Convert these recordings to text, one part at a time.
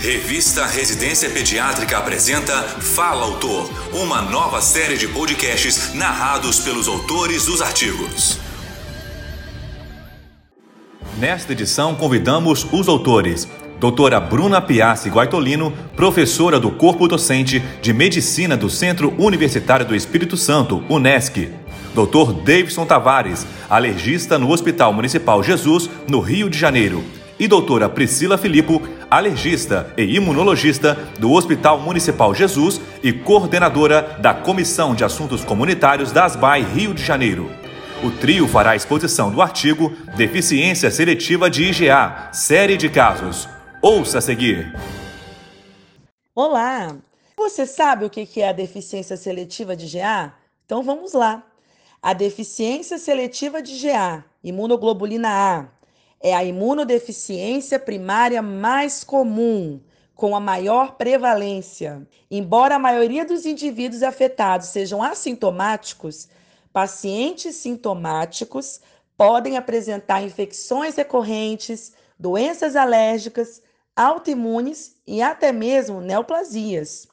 Revista Residência Pediátrica apresenta Fala Autor, uma nova série de podcasts narrados pelos autores dos artigos. Nesta edição, convidamos os autores. Doutora Bruna Piassi Guaitolino, professora do Corpo Docente de Medicina do Centro Universitário do Espírito Santo, UNESCO. Dr. Davidson Tavares, alergista no Hospital Municipal Jesus, no Rio de Janeiro. E doutora Priscila Filippo, alergista e imunologista do Hospital Municipal Jesus e coordenadora da Comissão de Assuntos Comunitários da ASBAI Rio de Janeiro. O trio fará a exposição do artigo Deficiência Seletiva de IgA, série de casos. Ouça a seguir. Olá! Você sabe o que é a deficiência seletiva de IgA? Então vamos lá. A deficiência seletiva de IgA, imunoglobulina A, é a imunodeficiência primária mais comum, com a maior prevalência. Embora a maioria dos indivíduos afetados sejam assintomáticos, pacientes sintomáticos podem apresentar infecções recorrentes, doenças alérgicas, autoimunes e até mesmo neoplasias.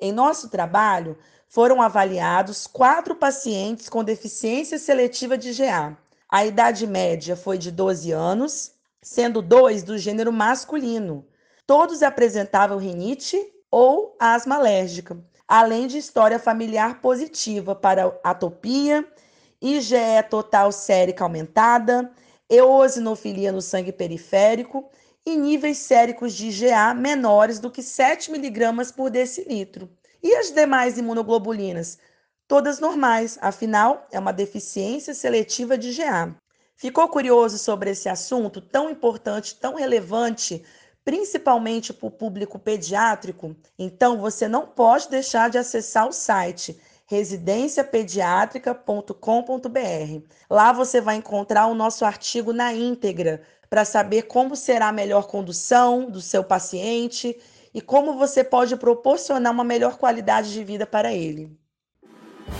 Em nosso trabalho, foram avaliados quatro pacientes com deficiência seletiva de GA. A idade média foi de 12 anos, sendo dois do gênero masculino. Todos apresentavam rinite ou asma alérgica, além de história familiar positiva para atopia, IgE total sérica aumentada, eosinofilia no sangue periférico e níveis séricos de IgA menores do que 7 mg por decilitro. E as demais imunoglobulinas? Todas normais, afinal, é uma deficiência seletiva de GA. Ficou curioso sobre esse assunto tão importante, tão relevante, principalmente para o público pediátrico? Então você não pode deixar de acessar o site residenciapediatrica.com.br. Lá você vai encontrar o nosso artigo na íntegra para saber como será a melhor condução do seu paciente e como você pode proporcionar uma melhor qualidade de vida para ele.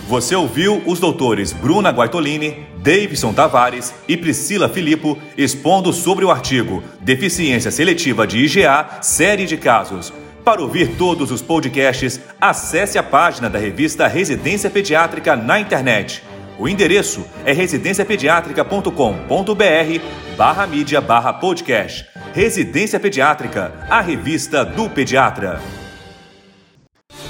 Você ouviu os doutores Bruna Guaitolini, Davidson Tavares e Priscila Filippo expondo sobre o artigo Deficiência Seletiva de IgA, série de casos. Para ouvir todos os podcasts, acesse a página da revista Residência Pediátrica na internet. O endereço é residenciapediatrica.com.br barra mídia barra podcast. Residência Pediátrica, a revista do pediatra.